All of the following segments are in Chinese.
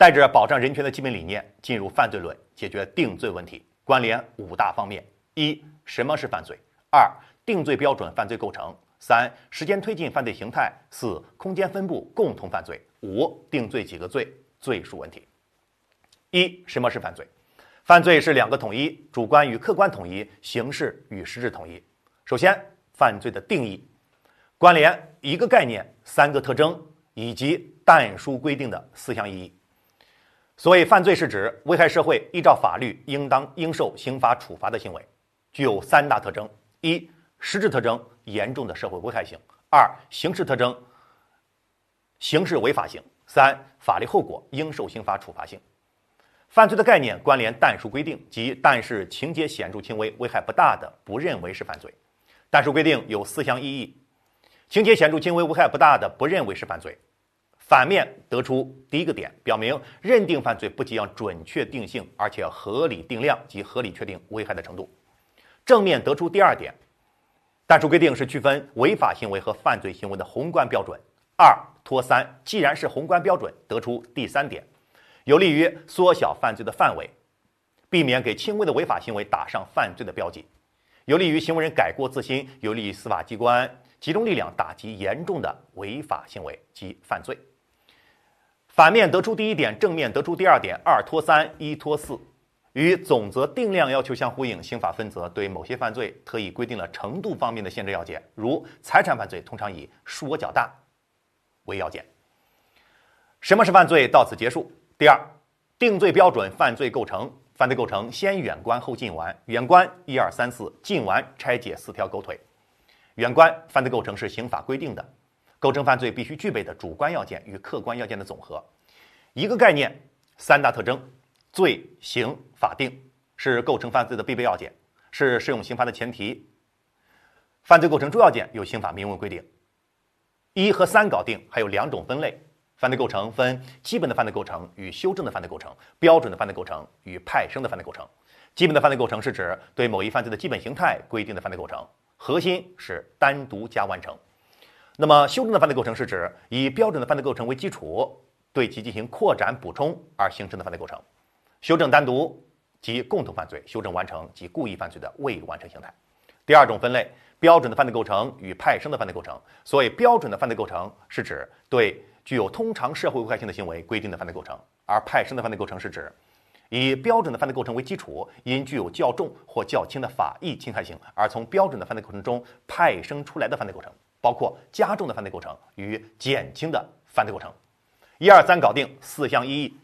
带着保障人权的基本理念进入犯罪论，解决定罪问题，关联五大方面：一、什么是犯罪？二、定罪标准、犯罪构成；三、时间推进、犯罪形态；四、空间分布、共同犯罪；五、定罪几个罪、罪数问题。一、什么是犯罪？犯罪是两个统一，主观与客观统一，形式与实质统一。首先，犯罪的定义，关联一个概念、三个特征以及但书规定的四项意义。所谓犯罪，是指危害社会、依照法律应当应受刑罚处罚的行为，具有三大特征。一、实质特征严重的社会危害性；二、形式特征刑事违法性；三、法律后果应受刑罚处罚性。犯罪的概念关联但书规定，即但是情节显著轻微、危害不大的，不认为是犯罪。但书规定有四项意义：情节显著轻微、危害不大的，不认为是犯罪。反面得出第一个点，表明认定犯罪不仅要准确定性，而且要合理定量及合理确定危害的程度。正面得出第二点，但书规定是区分违法行为和犯罪行为的宏观标准。二拖三，既然是宏观标准，得出第三点，有利于缩小犯罪的范围，避免给轻微的违法行为打上犯罪的标记，有利于行为人改过自新，有利于司法机关集中力量打击严重的违法行为及犯罪。反面得出第一点，正面得出第二点，二拖三，一拖四。与总则定量要求相呼应，刑法分则对某些犯罪特意规定了程度方面的限制要件，如财产犯罪通常以数额较大为要件。什么是犯罪？到此结束。第二，定罪标准、犯罪构成。犯罪构成先远观后近玩，远观一二三四，近玩拆解四条狗腿。远观犯罪构成是刑法规定的构成犯罪必须具备的主观要件与客观要件的总和，一个概念，三大特征。罪刑法定是构成犯罪的必备要件，是适用刑罚的前提。犯罪构成诸要件有刑法明文规定。一和三搞定，还有两种分类：犯罪构成分基本的犯罪构成与修正的犯罪构成，标准的犯罪构成与派生的犯罪构成。基本的犯罪构成是指对某一犯罪的基本形态规定的犯罪构成，核心是单独加完成。那么修正的犯罪构成是指以标准的犯罪构成为基础，对其进行扩展补充而形成的犯罪构成。修正单独及共同犯罪，修正完成及故意犯罪的未完成形态。第二种分类，标准的犯罪构成与派生的犯罪构成。所谓标准的犯罪构成，是指对具有通常社会危害性的行为规定的犯罪构成；而派生的犯罪构成是指以标准的犯罪构成为基础，因具有较重或较轻的法益侵害性，而从标准的犯罪构成中派生出来的犯罪构成，包括加重的犯罪构成与减轻的犯罪构成。一二三搞定四项意义。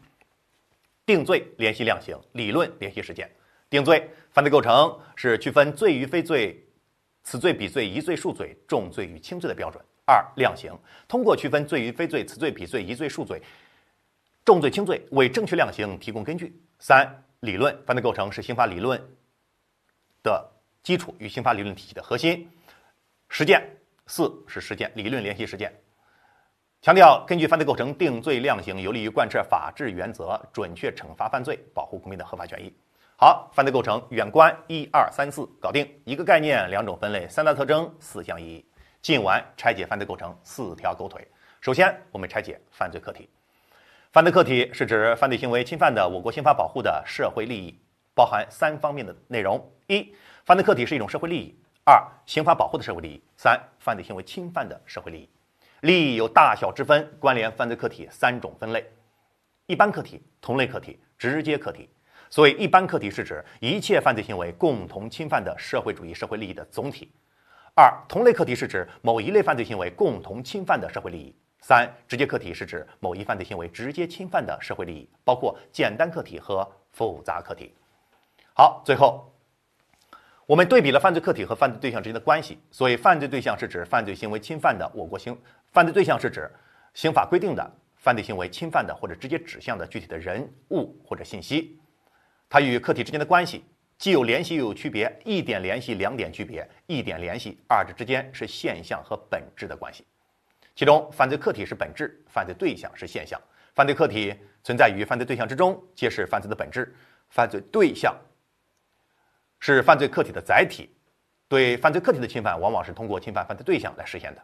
定罪联系量刑，理论联系实践。定罪犯罪构成是区分罪与非罪，此罪彼罪，疑罪数罪，重罪与轻罪的标准。二量刑通过区分罪与非罪，此罪彼罪，疑罪数罪，重罪轻罪，为正确量刑提供根据。三理论犯罪构成是刑法理论的基础与刑法理论体系的核心。实践四是实践，理论联系实践。强调根据犯罪构成定罪量刑，有利于贯彻法治原则，准确惩罚犯罪，保护公民的合法权益。好，犯罪构成远观一二三四搞定，一个概念，两种分类，三大特征，四项意义。近完拆解犯罪构成四条狗腿。首先，我们拆解犯罪客体。犯罪客体是指犯罪行为侵犯的我国刑法保护的社会利益，包含三方面的内容：一、犯罪客体是一种社会利益；二、刑法保护的社会利益；三、犯罪行为侵犯的社会利益。利益有大小之分，关联犯罪客体三种分类：一般客体、同类客体、直接客体。所谓一般客体是指一切犯罪行为共同侵犯的社会主义社会利益的总体；二、同类客体是指某一类犯罪行为共同侵犯的社会利益；三、直接客体是指某一犯罪行为直接侵犯的社会利益，包括简单客体和复杂客体。好，最后。我们对比了犯罪客体和犯罪对象之间的关系。所以，犯罪对象是指犯罪行为侵犯的我国刑犯罪对象是指刑法规定的犯罪行为侵犯的或者直接指向的具体的人物或者信息。它与客体之间的关系既有联系又有区别，一点联系，两点区别，一点联系，二者之间是现象和本质的关系。其中，犯罪客体是本质，犯罪对象是现象。犯罪客体存在于犯罪对象之中，揭示犯罪的本质。犯罪对象。是犯罪客体的载体，对犯罪客体的侵犯，往往是通过侵犯犯罪对象来实现的。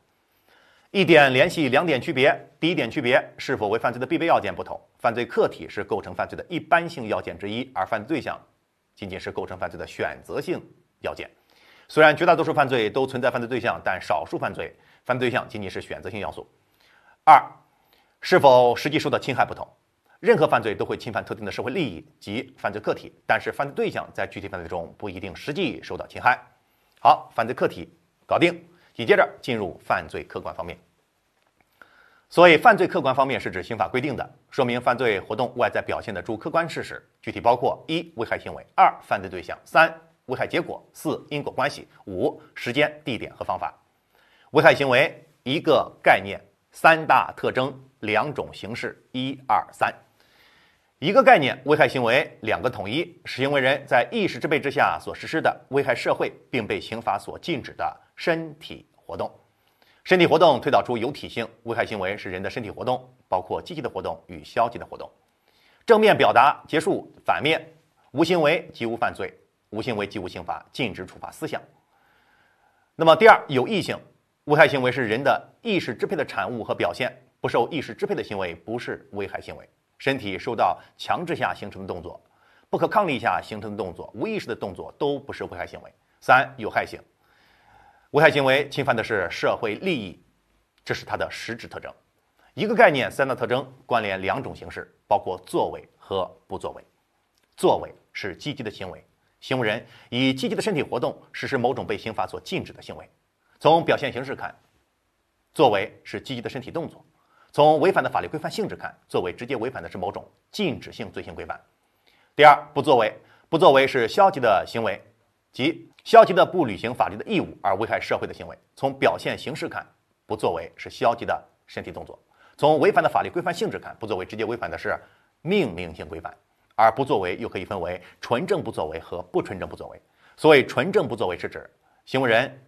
一点联系两点区别：第一点区别是否为犯罪的必备要件不同，犯罪客体是构成犯罪的一般性要件之一，而犯罪对象仅仅是构成犯罪的选择性要件。虽然绝大多数犯罪都存在犯罪对象，但少数犯罪犯罪对象仅仅是选择性要素。二，是否实际受到侵害不同。任何犯罪都会侵犯特定的社会利益及犯罪客体，但是犯罪对象在具体犯罪中不一定实际受到侵害。好，犯罪客体搞定，紧接着进入犯罪客观方面。所以，犯罪客观方面是指刑法规定的说明犯罪活动外在表现的诸客观事实，具体包括一、危害行为；二、犯罪对象；三、危害结果；四、因果关系；五、时间、地点和方法。危害行为一个概念，三大特征，两种形式，一二三。一个概念，危害行为两个统一，是行为人在意识支配之下所实施的危害社会并被刑法所禁止的身体活动。身体活动推导出有体性，危害行为是人的身体活动，包括积极的活动与消极的活动。正面表达结束，反面无行为即无犯罪，无行为即无刑罚，禁止处罚思想。那么第二，有意性，危害行为是人的意识支配的产物和表现，不受意识支配的行为不是危害行为。身体受到强制下形成的动作，不可抗力下形成的动作，无意识的动作都不是危害行为。三有害性，危害行为侵犯的是社会利益，这是它的实质特征。一个概念，三大特征，关联两种形式，包括作为和不作为。作为是积极的行为，行为人以积极的身体活动实施某种被刑法所禁止的行为。从表现形式看，作为是积极的身体动作。从违反的法律规范性质看，作为直接违反的是某种禁止性罪行规范。第二，不作为，不作为是消极的行为，即消极的不履行法律的义务而危害社会的行为。从表现形式看，不作为是消极的身体动作。从违反的法律规范性质看，不作为直接违反的是命令性规范，而不作为又可以分为纯正不作为和不纯正不作为。所谓纯正不作为，是指行为人。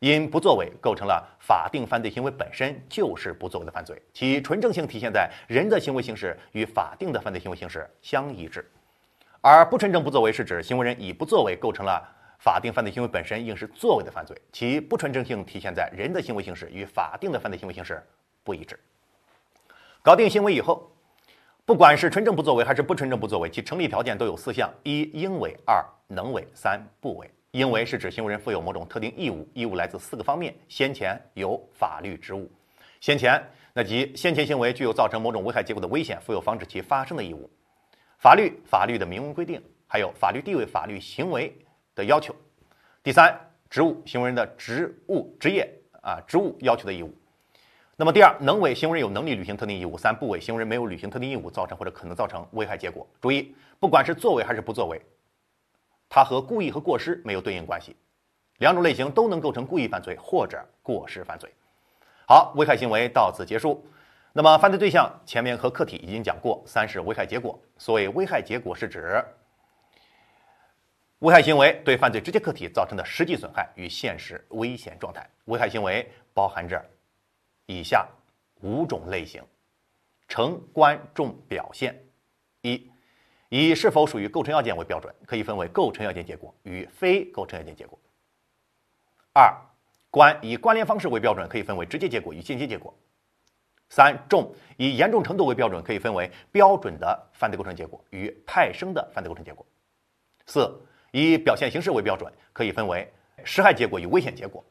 因不作为构成了法定犯罪行为本身就是不作为的犯罪，其纯正性体现在人的行为形式与法定的犯罪行为形式相一致；而不纯正不作为是指行为人以不作为构成了法定犯罪行为本身应是作为的犯罪，其不纯正性体现在人的行为形式与法定的犯罪行为形式不一致。搞定行为以后，不管是纯正不作为还是不纯正不作为，其成立条件都有四项：一应为，二能为，三不为。应为是指行为人负有某种特定义务，义务来自四个方面：先前有法律职务，先前那即先前行为具有造成某种危害结果的危险，负有防止其发生的义务；法律法律的明文规定，还有法律地位、法律行为的要求。第三，职务行为人的职务职业啊职务要求的义务。那么第二，能为行为人有能力履行特定义务；三不为行为人没有履行特定义务，造成或者可能造成危害结果。注意，不管是作为还是不作为。它和故意和过失没有对应关系，两种类型都能构成故意犯罪或者过失犯罪。好，危害行为到此结束。那么犯罪对象前面和客体已经讲过，三是危害结果。所谓危害结果是指危害行为对犯罪直接客体造成的实际损害与现实危险状态。危害行为包含着以下五种类型：成观众表现一。以是否属于构成要件为标准，可以分为构成要件结果与非构成要件结果。二，关以关联方式为标准，可以分为直接结果与间接结果。三，重以严重程度为标准，可以分为标准的犯罪构成结果与派生的犯罪构成结果。四，以表现形式为标准，可以分为实害结果与危险结果。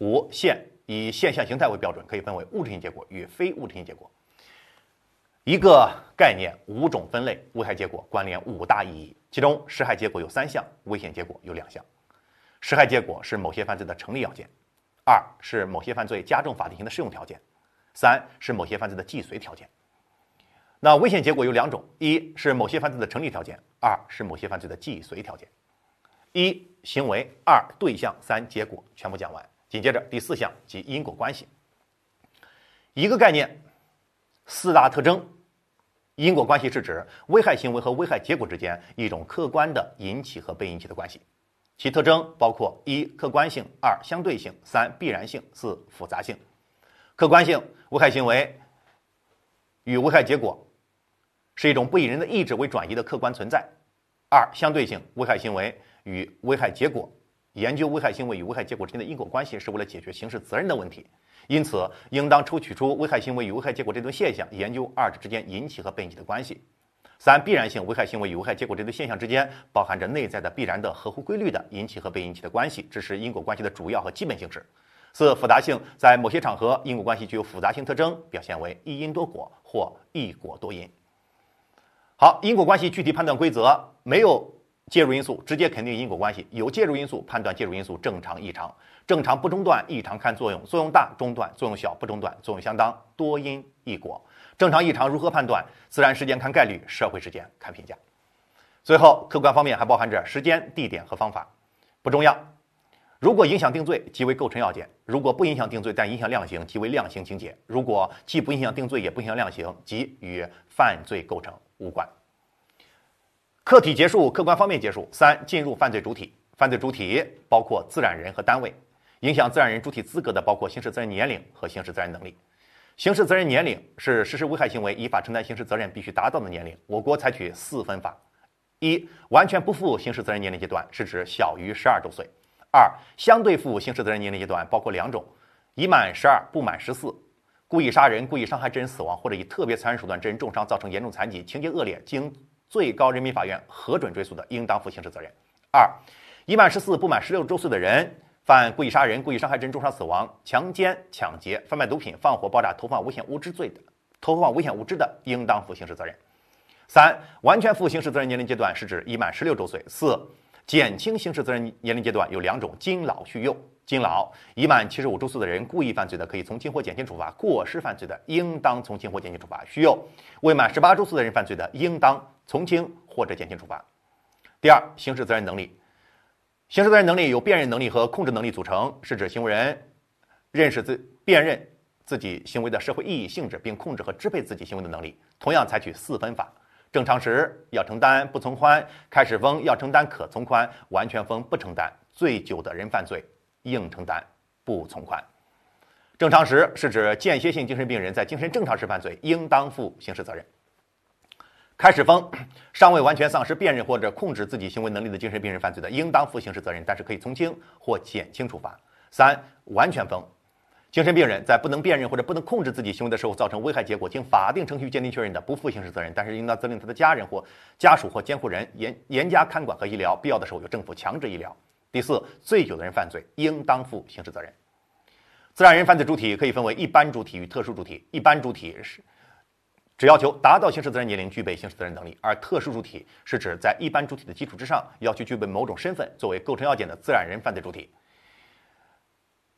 五，现以现象形态为标准，可以分为物质性结果与非物质性结果。一个概念，五种分类，危害结果关联五大意义。其中，实害结果有三项，危险结果有两项。实害结果是某些犯罪的成立要件，二是某些犯罪加重法定刑的适用条件，三是某些犯罪的既遂条件。那危险结果有两种，一是某些犯罪的成立条件，二是某些犯罪的既遂条件。一行为，二对象，三结果，全部讲完。紧接着第四项即因果关系。一个概念，四大特征。因果关系是指危害行为和危害结果之间一种客观的引起和被引起的关系，其特征包括一客观性、二相对性、三必然性、四复杂性。客观性，危害行为与危害结果是一种不以人的意志为转移的客观存在；二相对性，危害行为与危害结果研究危害行为与危害结果之间的因果关系是为了解决刑事责任的问题，因此应当抽取出危害行为与危害结果这种现象，研究二者之间引起和被引起的关系。三、必然性危害行为与危害结果这对现象之间包含着内在的必然的合乎规律的引起和被引起的关系，这是因果关系的主要和基本形式。四、复杂性在某些场合，因果关系具有复杂性特征，表现为一因多果或一果多因。好，因果关系具体判断规则没有介入因素直接肯定因果关系，有介入因素判断介入因素正常异常，正常不中断，异常看作用，作用大中断，作用小不中断，作用相当，多因一果。正常异常如何判断？自然时间看概率，社会时间看评价。最后，客观方面还包含着时间、地点和方法，不重要。如果影响定罪，即为构成要件；如果不影响定罪，但影响量刑，即为量刑情节；如果既不影响定罪，也不影响量刑，即与犯罪构成无关。客体结束，客观方面结束。三、进入犯罪主体。犯罪主体包括自然人和单位，影响自然人主体资格的包括刑事责任年龄和刑事责任能力。刑事责任年龄是实施危害行为依法承担刑事责任必须达到的年龄。我国采取四分法：一、完全不负刑事责任年龄阶段，是指小于十二周岁；二、相对负刑事责任年龄阶段包括两种：已满十二不满十四，故意杀人、故意伤害致人死亡或者以特别残忍手段致人重伤造成严重残疾，情节恶劣，经最高人民法院核准追诉的，应当负刑事责任；二、已满十四不满十六周岁的人。犯故意杀人、故意伤害致人重伤、死亡、强奸、抢劫、贩卖毒品、放火、爆炸、投放危险物质罪的，投放危险物质的，应当负刑事责任。三、完全负刑事责任年龄阶段是指已满十六周岁。四、减轻刑事责任年龄阶段有两种：经老续幼。经老，已满七十五周岁的人故意犯罪的，可以从轻或减轻处罚；过失犯罪的，应当从轻或减轻处罚。需要，未满十八周岁的人犯罪的，应当从轻或者减轻处罚。第二，刑事责任能力。刑事责任能力由辨认能力和控制能力组成，是指行为人认识自辨认自己行为的社会意义性质，并控制和支配自己行为的能力。同样采取四分法：正常时要承担不从宽，开始分要承担可从宽，完全分不承担。醉酒的人犯罪应承担不从宽。正常时是指间歇性精神病人在精神正常时犯罪，应当负刑事责任。开始分，尚未完全丧失辨认或者控制自己行为能力的精神病人犯罪的，应当负刑事责任，但是可以从轻或减轻处罚。三、完全分，精神病人在不能辨认或者不能控制自己行为的时候造成危害结果，经法定程序鉴定确认的，不负刑事责任，但是应当责令他的家人或家属或监护人严严加看管和医疗，必要的时候由政府强制医疗。第四，醉酒的人犯罪，应当负刑事责任。自然人犯罪主体可以分为一般主体与特殊主体，一般主体是。只要求达到刑事责任年龄，具备刑事责任能力；而特殊主体是指在一般主体的基础之上，要求具备某种身份作为构成要件的自然人犯罪主体，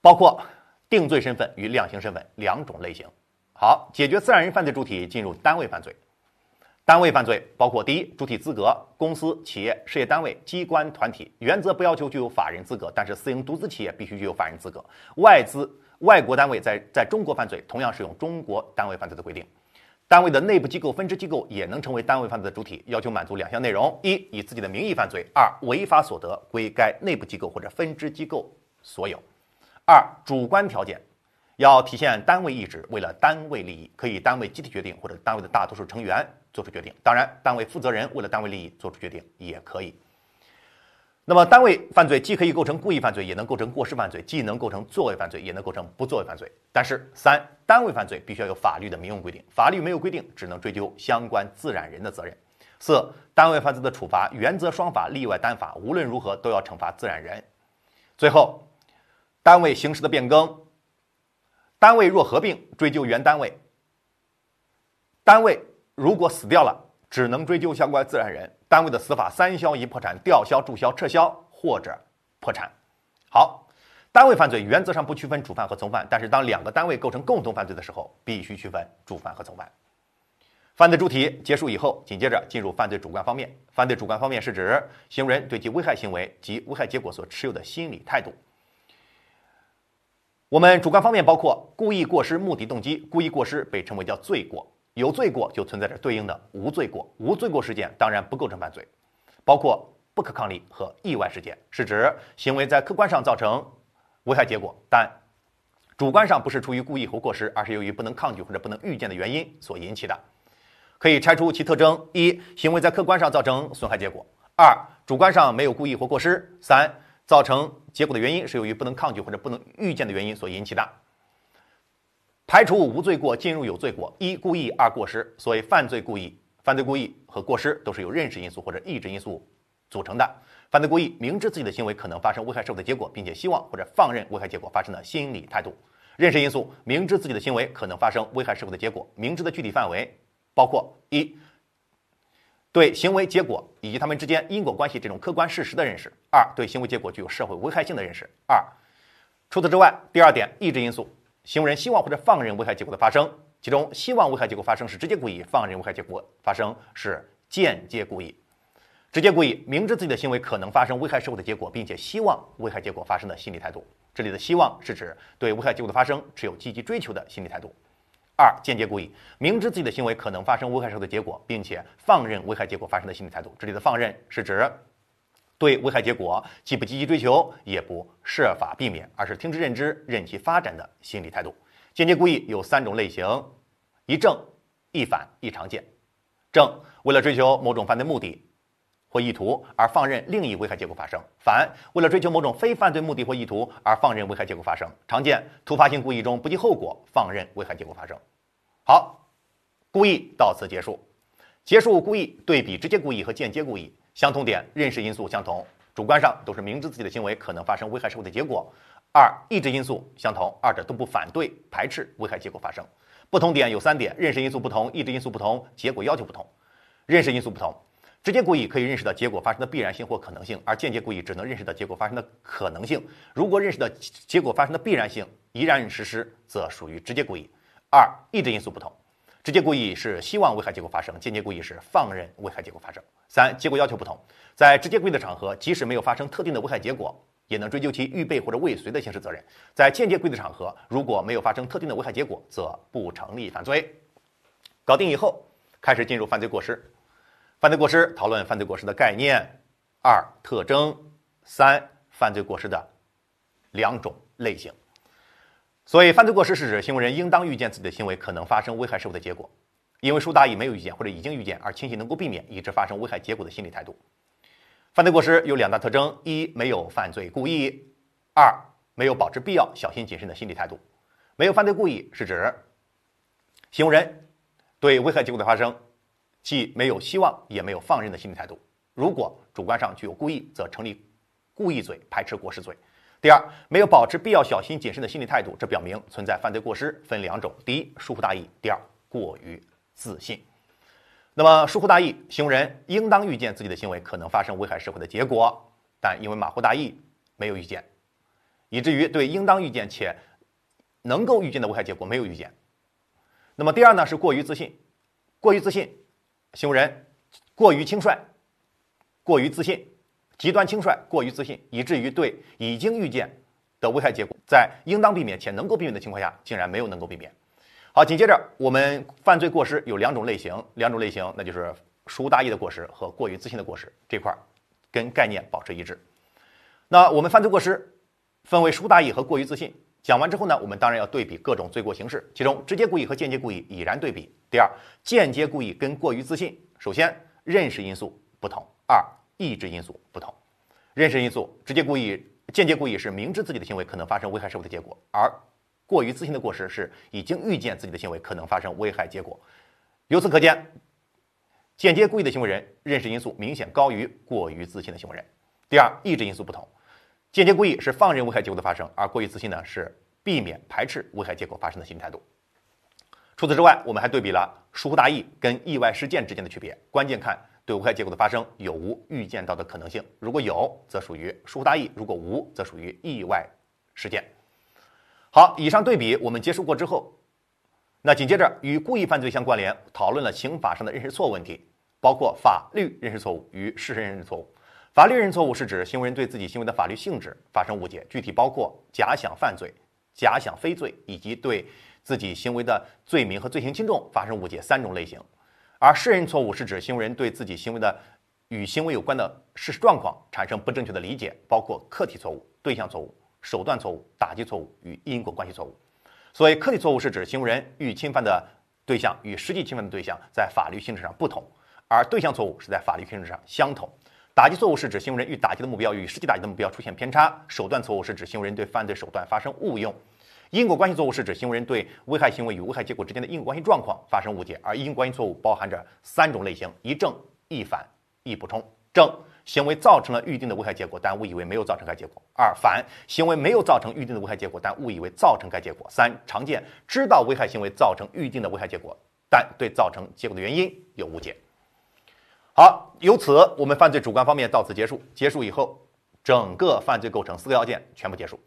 包括定罪身份与量刑身份两种类型。好，解决自然人犯罪主体，进入单位犯罪。单位犯罪包括：第一，主体资格，公司、企业、事业单位、机关、团体，原则不要求具有法人资格，但是私营独资企业必须具有法人资格。外资、外国单位在在中国犯罪，同样适用中国单位犯罪的规定。单位的内部机构、分支机构也能成为单位犯罪的主体，要求满足两项内容：一、以自己的名义犯罪；二、违法所得归该内部机构或者分支机构所有。二、主观条件要体现单位意志，为了单位利益，可以单位集体决定或者单位的大多数成员做出决定。当然，单位负责人为了单位利益做出决定也可以。那么，单位犯罪既可以构成故意犯罪，也能构成过失犯罪；既能构成作为犯罪，也能构成不作为犯罪。但是，三单位犯罪必须要有法律的明文规定，法律没有规定，只能追究相关自然人的责任。四单位犯罪的处罚原则双法，例外单法，无论如何都要惩罚自然人。最后，单位形式的变更，单位若合并，追究原单位；单位如果死掉了。只能追究相关自然人单位的司法三消一破产吊销注销撤销或者破产。好，单位犯罪原则上不区分主犯和从犯，但是当两个单位构成共同犯罪的时候，必须区分主犯和从犯。犯罪主体结束以后，紧接着进入犯罪主观方面。犯罪主观方面是指行为人对其危害行为及危害结果所持有的心理态度。我们主观方面包括故意过失、目的、动机。故意过失被称为叫罪过。有罪过就存在着对应的无罪过，无罪过事件当然不构成犯罪，包括不可抗力和意外事件，是指行为在客观上造成危害结果，但主观上不是出于故意或过失，而是由于不能抗拒或者不能预见的原因所引起的。可以拆出其特征：一、行为在客观上造成损害结果；二、主观上没有故意或过失；三、造成结果的原因是由于不能抗拒或者不能预见的原因所引起的。排除无罪过，进入有罪过。一、故意；二、过失。所谓犯罪故意、犯罪故意和过失都是由认识因素或者意志因素组成的。犯罪故意，明知自己的行为可能发生危害社会的结果，并且希望或者放任危害结果发生的心理态度。认识因素，明知自己的行为可能发生危害社会的结果，明知的具体范围包括一。对行为结果以及他们之间因果关系这种客观事实的认识；二，对行为结果具有社会危害性的认识；二，除此之外，第二点，意志因素，行为人希望或者放任危害结果的发生，其中希望危害结果发生是直接故意，放任危害结果发生是间接故意。直接故意，明知自己的行为可能发生危害社会的结果，并且希望危害结果发生的心理态度。这里的希望是指对危害结果的发生持有积极追求的心理态度。二、间接故意，明知自己的行为可能发生危害社会的结果，并且放任危害结果发生的心理态度。这里的放任是指对危害结果既不积极追求，也不设法避免，而是听之任之，任其发展的心理态度。间接故意有三种类型：一正一反一常见。正为了追求某种犯罪目的或意图而放任另一危害结果发生；反为了追求某种非犯罪目的或意图而放任危害结果发生。常见突发性故意中不计后果放任危害结果发生。好，故意到此结束。结束故意对比直接故意和间接故意，相同点认识因素相同，主观上都是明知自己的行为可能发生危害社会的结果。二意志因素相同，二者都不反对排斥危害结果发生。不同点有三点：认识因素不同，意志因素不同，结果要求不同。认识因素不同，直接故意可以认识到结果发生的必然性或可能性，而间接故意只能认识到结果发生的可能性。如果认识到结果发生的必然性依然实施，则属于直接故意。二、意志因素不同，直接故意是希望危害结果发生，间接故意是放任危害结果发生。三、结果要求不同，在直接故意的场合，即使没有发生特定的危害结果，也能追究其预备或者未遂的刑事责任；在间接故意的场合，如果没有发生特定的危害结果，则不成立犯罪。搞定以后，开始进入犯罪过失。犯罪过失讨论犯罪过失的概念、二特征、三犯罪过失的两种类型。所以，犯罪过失是指行为人应当预见自己的行为可能发生危害社会的结果，因为疏大意没有预见或者已经预见而轻信能够避免，以致发生危害结果的心理态度。犯罪过失有两大特征：一、没有犯罪故意；二、没有保持必要小心谨慎的心理态度。没有犯罪故意是指行为人对危害结果的发生既没有希望也没有放任的心理态度。如果主观上具有故意，则成立故意罪，排斥过失罪。第二，没有保持必要小心谨慎的心理态度，这表明存在犯罪过失分两种：第一，疏忽大意；第二，过于自信。那么，疏忽大意，行为人应当预见自己的行为可能发生危害社会的结果，但因为马虎大意，没有预见，以至于对应当预见且能够预见的危害结果没有预见。那么，第二呢，是过于自信，过于自信，行为人过于轻率，过于自信。极端轻率、过于自信，以至于对已经预见的危害结果，在应当避免且能够避免的情况下，竟然没有能够避免。好，紧接着我们犯罪过失有两种类型，两种类型，那就是疏大意的过失和过于自信的过失。这块儿跟概念保持一致。那我们犯罪过失分为疏大意和过于自信。讲完之后呢，我们当然要对比各种罪过形式，其中直接故意和间接故意已然对比。第二，间接故意跟过于自信，首先认识因素不同。二意志因素不同，认识因素直接故意、间接故意是明知自己的行为可能发生危害社会的结果，而过于自信的过失是已经预见自己的行为可能发生危害结果。由此可见，间接故意的行为人认识因素明显高于过于自信的行为人。第二，意志因素不同，间接故意是放任危害结果的发生，而过于自信呢是避免排斥危害结果发生的心理态度。除此之外，我们还对比了疏忽大意跟意外事件之间的区别，关键看。对危害结果的发生有无预见到的可能性？如果有，则属于疏忽大意；如果无，则属于意外事件。好，以上对比我们结束过之后，那紧接着与故意犯罪相关联，讨论了刑法上的认识错误问题，包括法律认识错误与事实认识错误。法律认识错误是指行为人对自己行为的法律性质发生误解，具体包括假想犯罪、假想非罪，以及对自己行为的罪名和罪行轻重发生误解三种类型。而事实错误是指行为人对自己行为的与行为有关的事实状况产生不正确的理解，包括客体错误、对象错误、手段错误、打击错误与因果关系错误。所谓客体错误是指行为人欲侵犯的对象与实际侵犯的对象在法律性质上不同，而对象错误是在法律性质上相同。打击错误是指行为人欲打击的目标与实际打击的目标出现偏差，手段错误是指行为人对犯罪手段发生误用。因果关系错误是指行为人对危害行为与危害结果之间的因果关系状况发生误解，而因果关系错误包含着三种类型：一正一反一补充。正行为造成了预定的危害结果，但误以为没有造成该结果；二反行为没有造成预定的危害结果，但误以为造成该结果；三常见知道危害行为造成预定的危害结果，但对造成结果的原因有误解。好，由此我们犯罪主观方面到此结束。结束以后，整个犯罪构成四个要件全部结束。